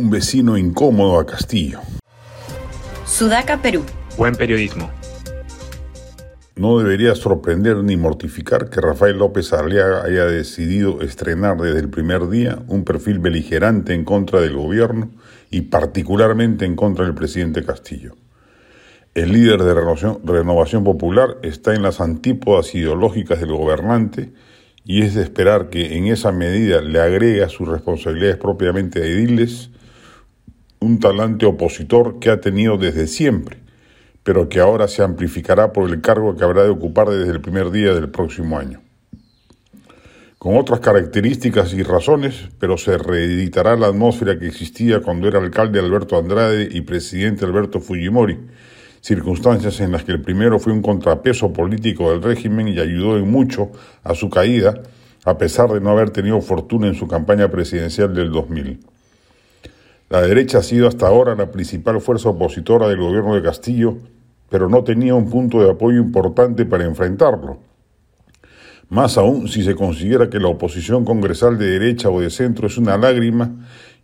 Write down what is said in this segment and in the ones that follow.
Un vecino incómodo a Castillo. Sudaca, Perú. Buen periodismo. No debería sorprender ni mortificar que Rafael López Arriaga haya decidido estrenar desde el primer día un perfil beligerante en contra del gobierno y particularmente en contra del presidente Castillo. El líder de Renovación, Renovación Popular está en las antípodas ideológicas del gobernante y es de esperar que en esa medida le agregue a sus responsabilidades propiamente ediles un talante opositor que ha tenido desde siempre, pero que ahora se amplificará por el cargo que habrá de ocupar desde el primer día del próximo año. Con otras características y razones, pero se reeditará la atmósfera que existía cuando era alcalde Alberto Andrade y presidente Alberto Fujimori, circunstancias en las que el primero fue un contrapeso político del régimen y ayudó en mucho a su caída, a pesar de no haber tenido fortuna en su campaña presidencial del 2000. La derecha ha sido hasta ahora la principal fuerza opositora del gobierno de Castillo, pero no tenía un punto de apoyo importante para enfrentarlo. Más aún si se considera que la oposición congresal de derecha o de centro es una lágrima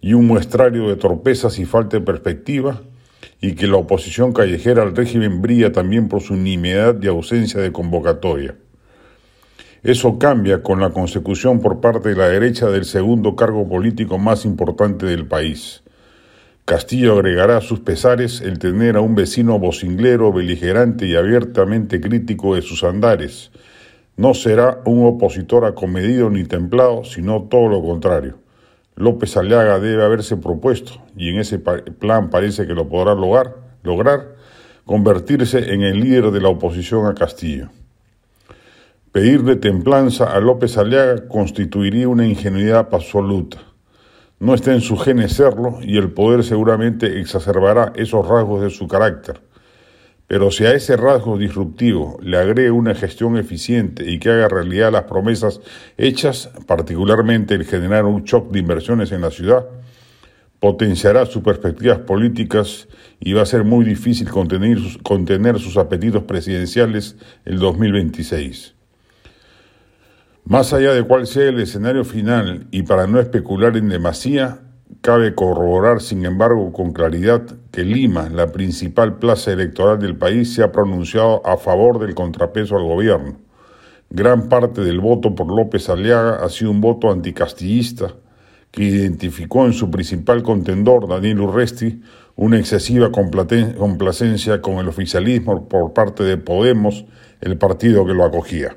y un muestrario de torpezas y falta de perspectiva, y que la oposición callejera al régimen brilla también por su nimiedad y ausencia de convocatoria. Eso cambia con la consecución por parte de la derecha del segundo cargo político más importante del país. Castillo agregará a sus pesares el tener a un vecino vocinglero, beligerante y abiertamente crítico de sus andares. No será un opositor acomedido ni templado, sino todo lo contrario. López Aliaga debe haberse propuesto, y en ese plan parece que lo podrá lograr, lograr convertirse en el líder de la oposición a Castillo. Pedirle templanza a López Aliaga constituiría una ingenuidad absoluta. No está en su genes serlo y el poder seguramente exacerbará esos rasgos de su carácter. Pero si a ese rasgo disruptivo le agregue una gestión eficiente y que haga realidad las promesas hechas, particularmente el generar un shock de inversiones en la ciudad, potenciará sus perspectivas políticas y va a ser muy difícil contener sus, contener sus apetitos presidenciales el 2026. Más allá de cuál sea el escenario final y para no especular en demasía, cabe corroborar, sin embargo, con claridad que Lima, la principal plaza electoral del país, se ha pronunciado a favor del contrapeso al gobierno. Gran parte del voto por López Aliaga ha sido un voto anticastillista que identificó en su principal contendor, Daniel Urresti, una excesiva complacencia con el oficialismo por parte de Podemos, el partido que lo acogía.